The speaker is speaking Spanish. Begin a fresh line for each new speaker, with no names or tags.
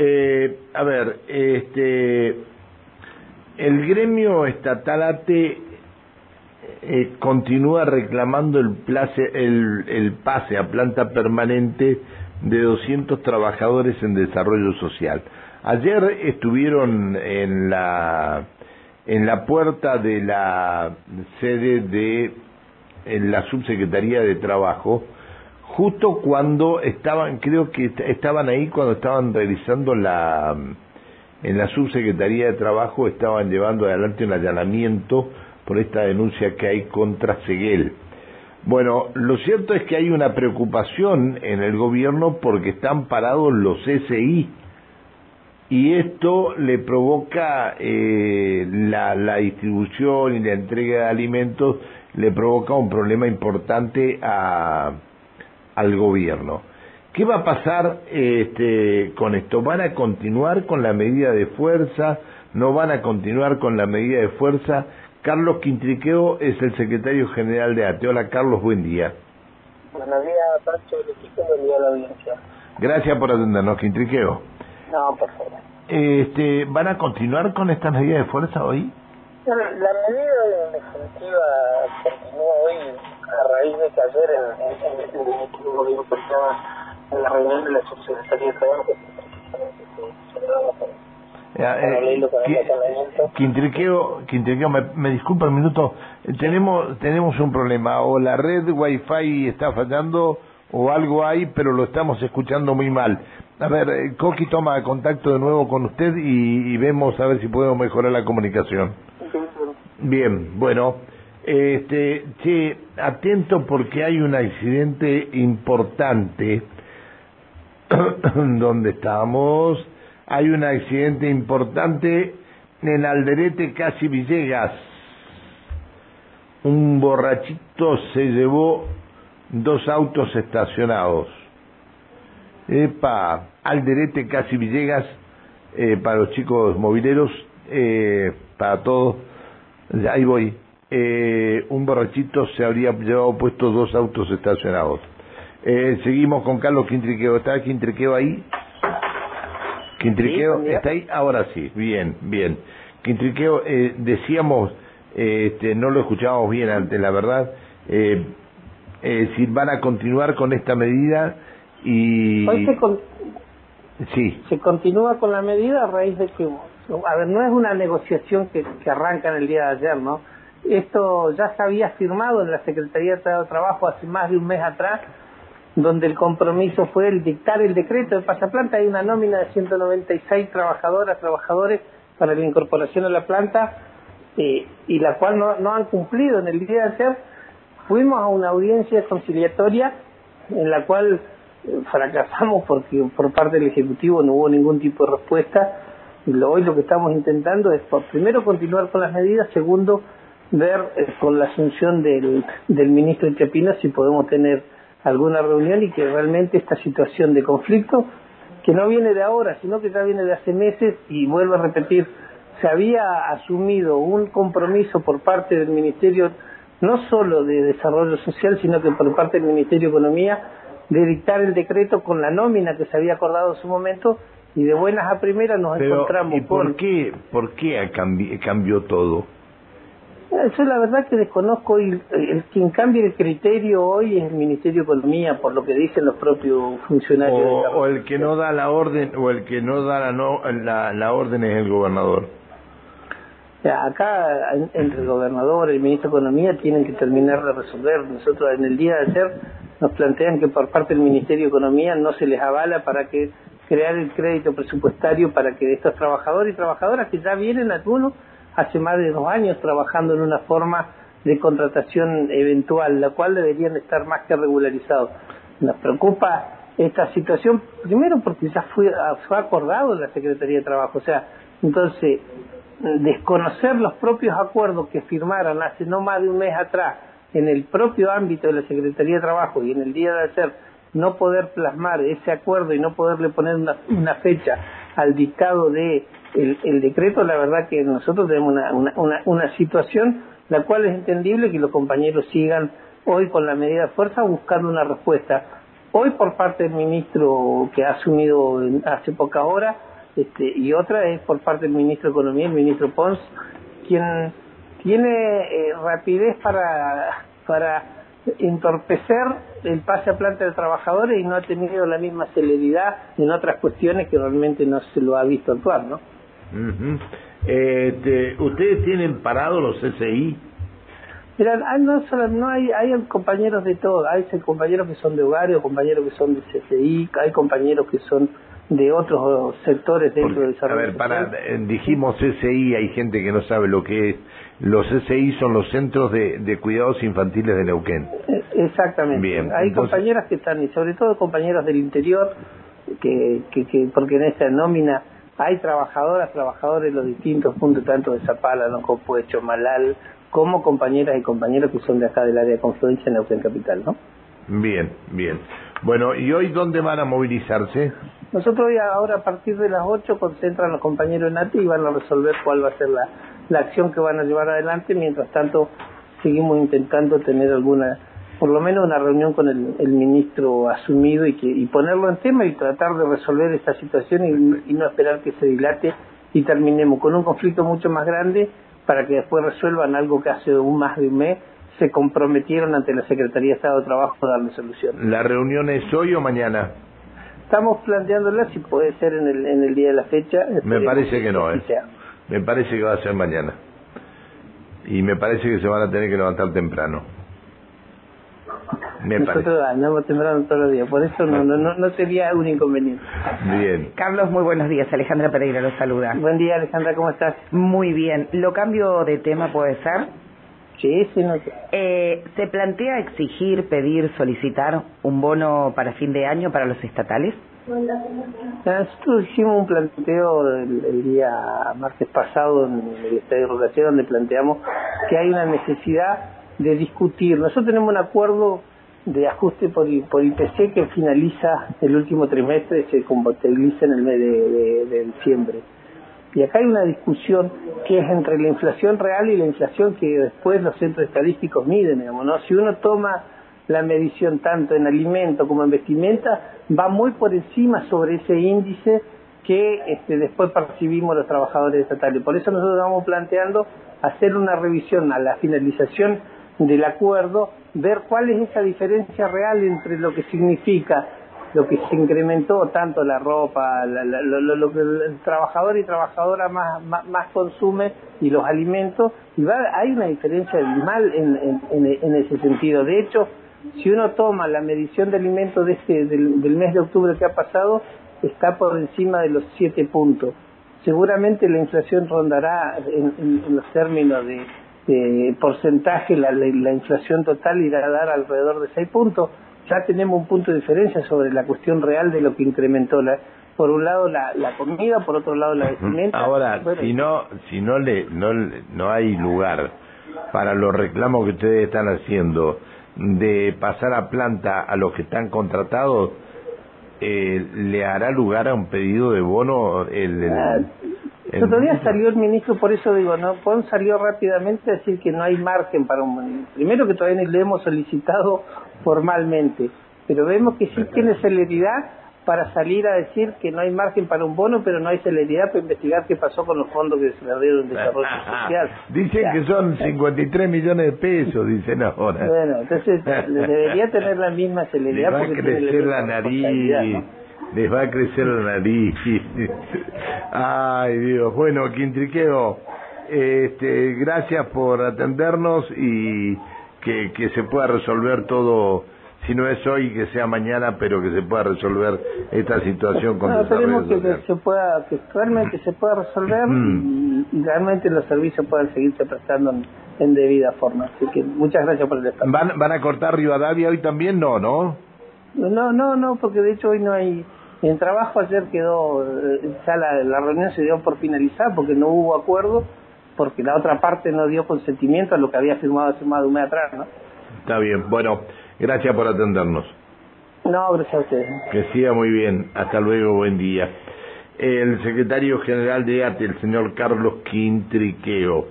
eh, a ver, este, el gremio estatal ATE eh, continúa reclamando el, el, el pase a planta permanente de 200 trabajadores en desarrollo social. Ayer estuvieron en la en la puerta de la sede de la subsecretaría de trabajo justo cuando estaban creo que estaban ahí cuando estaban realizando la en la subsecretaría de trabajo estaban llevando adelante un allanamiento por esta denuncia que hay contra Seguel. Bueno, lo cierto es que hay una preocupación en el gobierno porque están parados los SI y esto le provoca eh, la, la, distribución y la entrega de alimentos, le provoca un problema importante a, al gobierno. ¿Qué va a pasar este, con esto? ¿Van a continuar con la medida de fuerza? ¿No van a continuar con la medida de fuerza? Carlos Quintriqueo es el secretario general de ATE. Hola Carlos, buen día.
Buenos días, equipo, buen día a la audiencia.
Gracias por atendernos, Quintriqueo.
No, por favor.
Este, ¿Van a continuar con esta medida de fuerza hoy?
La medida definitiva continúa hoy a raíz de que ayer en, en, en, en el gobierno en la reunión de la subsecretaría de Trabajo
Quintriqueo, Quintriqueo me, me disculpa un minuto, tenemos tenemos un problema, o la red wifi está fallando o algo hay, pero lo estamos escuchando muy mal. A ver, eh, Coqui toma contacto de nuevo con usted y, y vemos a ver si podemos mejorar la comunicación. Bien, bueno, este, che, atento porque hay un accidente importante donde estamos hay un accidente importante en Alderete, casi Villegas. Un borrachito se llevó dos autos estacionados. Epa, Alderete, casi Villegas, eh, para los chicos mobileros, eh, para todos, ahí voy. Eh, un borrachito se habría llevado puesto dos autos estacionados. Eh, seguimos con Carlos Quintriqueo. ¿Está Quintriqueo ahí? Quintriqueo, ¿está ahí? Ahora sí, bien, bien. Quintriqueo, eh, decíamos, eh, este, no lo escuchábamos bien antes, la verdad, eh, eh, si van a continuar con esta medida y...
Hoy se, sí. se continúa con la medida a raíz de que, a ver, no es una negociación que, que arranca en el día de ayer, ¿no? Esto ya se había firmado en la Secretaría de Trabajo hace más de un mes atrás donde el compromiso fue el dictar el decreto de pasaplanta. Hay una nómina de 196 trabajadoras, trabajadores para la incorporación a la planta eh, y la cual no, han cumplido en el día de ayer. Fuimos a una audiencia conciliatoria en la cual eh, fracasamos porque por parte del Ejecutivo no hubo ningún tipo de respuesta. Y lo, hoy lo que estamos intentando es, primero, continuar con las medidas, segundo, ver eh, con la asunción del, del ministro Chapina si podemos tener alguna reunión y que realmente esta situación de conflicto, que no viene de ahora, sino que ya viene de hace meses, y vuelvo a repetir, se había asumido un compromiso por parte del Ministerio, no solo de Desarrollo Social, sino que por parte del Ministerio de Economía, de dictar el decreto con la nómina que se había acordado en su momento, y de buenas a primeras nos encontramos
¿y por qué, por qué cambió todo?
Yo la verdad que desconozco y el, quien cambia el criterio hoy es el Ministerio de Economía, por lo que dicen los propios funcionarios.
O, el que no da la orden, o el que no da la, no, la, la orden es el gobernador.
acá entre el gobernador y el ministro de Economía tienen que terminar de resolver. Nosotros en el día de ayer nos plantean que por parte del Ministerio de Economía no se les avala para que crear el crédito presupuestario para que estos trabajadores y trabajadoras que ya vienen algunos hace más de dos años trabajando en una forma de contratación eventual, la cual deberían estar más que regularizados. Nos preocupa esta situación, primero porque ya fue, fue acordado en la Secretaría de Trabajo, o sea, entonces, desconocer los propios acuerdos que firmaron hace no más de un mes atrás en el propio ámbito de la Secretaría de Trabajo y en el día de ayer no poder plasmar ese acuerdo y no poderle poner una, una fecha al dictado de el, el, decreto, la verdad que nosotros tenemos una, una, una, situación la cual es entendible que los compañeros sigan hoy con la medida de fuerza buscando una respuesta. hoy por parte del ministro que ha asumido hace poca hora, este, y otra es por parte del ministro de Economía, el ministro Pons, quien tiene eh, rapidez para, para entorpecer el pase a planta de trabajadores y no ha tenido la misma celeridad en otras cuestiones que realmente no se lo ha visto actuar, ¿no?
Este, ¿Ustedes tienen parados los CCI?
Mira, hay, no, solo, no hay, hay compañeros de todo, hay compañeros que son de hogares, compañeros que son de CCI, hay compañeros que son de otros sectores dentro del desarrollo.
A ver, para, eh, dijimos CCI, hay gente que no sabe lo que es. Los CCI son los centros de, cuidados infantiles de Neuquén.
Eh, exactamente. Bien, hay compañeras que están, y sobre todo compañeros del interior, que, que, que porque en esta nómina hay trabajadoras, trabajadores de los distintos puntos, tanto de Zapala, no Puecho, Malal, como compañeras y compañeros que son de acá del área de confluencia en Neuquén Capital, ¿no?
Bien, bien. Bueno, ¿y hoy dónde van a movilizarse?
Nosotros hoy ahora a partir de las 8 concentran los compañeros en NATI y van a resolver cuál va a ser la, la acción que van a llevar adelante. Mientras tanto, seguimos intentando tener alguna, por lo menos una reunión con el, el ministro asumido y, que, y ponerlo en tema y tratar de resolver esta situación y, y no esperar que se dilate y terminemos con un conflicto mucho más grande para que después resuelvan algo que hace un más de un mes se comprometieron ante la Secretaría de Estado de Trabajo a darle solución.
¿La reunión es hoy o mañana?
Estamos planteándola si puede ser en el, en el día de la fecha.
Me parece que no, ¿eh? Me parece que va a ser mañana. Y me parece que se van a tener que levantar temprano.
Me Nosotros andamos temprano todos los días, por eso no, no, no, sería un inconveniente.
Bien. Carlos, muy buenos días. Alejandra Pereira los saluda.
Buen día, Alejandra, ¿cómo estás?
Muy bien. ¿Lo cambio de tema puede ser?
Sí, sí, no
eh, ¿Se plantea exigir, pedir, solicitar un bono para fin de año para los estatales?
Nosotros hicimos un planteo el, día martes pasado en el Estadio de Rotación donde planteamos que hay una necesidad de discutir. Nosotros tenemos un acuerdo de ajuste por, por IPC que finaliza el último trimestre, se compatibiliza en el mes de, diciembre. Y acá hay una discusión que es entre la inflación real y la inflación que después los centros estadísticos miden, digamos, ¿no? Si uno toma la medición tanto en alimento como en vestimenta, va muy por encima sobre ese índice que este, después percibimos los trabajadores estatales. Por eso nosotros estamos planteando hacer una revisión a la finalización del acuerdo, ver cuál es esa diferencia real entre lo que significa lo que se incrementó tanto la ropa, lo, que el trabajador y trabajadora más, más, consume y los alimentos, y va, hay una diferencia mal en, en, ese sentido. De hecho, si uno toma la medición de alimentos de este, del, del mes de octubre que ha pasado, está por encima de los siete puntos. Seguramente la inflación rondará en, los términos de, de porcentaje, la, la inflación total irá a dar alrededor de seis puntos ya tenemos un punto de diferencia sobre la cuestión real de lo que incrementó la por un lado la, la comida, por otro lado la vestimenta.
Ahora, si no si no le no no hay lugar para los reclamos que ustedes están haciendo de pasar a planta a los que están contratados, eh, ¿le hará lugar a un pedido de bono el,
ah, Todavía salió el ministro, por eso digo, no, Pon salió rápidamente a decir que no hay margen para un... Primero que todavía no le hemos solicitado formalmente, pero vemos que sí tiene celeridad para salir a decir que no hay margen para un bono, pero no hay celeridad para investigar qué pasó con los fondos que se le dieron en desarrollo social.
Dicen que son 53 millones de pesos, dicen ahora.
Bueno, entonces debería tener la misma celeridad.
va a crecer la nariz les va a crecer la nariz. Ay, Dios. Bueno, Quintriqueo, este, gracias por atendernos y que, que se pueda resolver todo, si no es hoy, que sea mañana, pero que se pueda resolver esta situación con
no, Esperemos que, se pueda, que realmente se pueda resolver mm. y, realmente los servicios puedan seguirse prestando en, debida forma. Así que muchas gracias por el espacio.
¿Van, ¿Van a cortar Rivadavia hoy también? No, ¿no?
No, no, no, porque de hecho hoy no hay el trabajo ayer quedó, eh, ya la, la, reunión se dio por finalizar porque no hubo acuerdo, porque la otra parte no dio consentimiento a lo que había firmado hace más de un mes atrás, ¿no?
Está bien, bueno, gracias por atendernos.
No, gracias a ustedes.
Que siga muy bien, hasta luego, buen día. El secretario general de ATE, el señor Carlos Quintriqueo.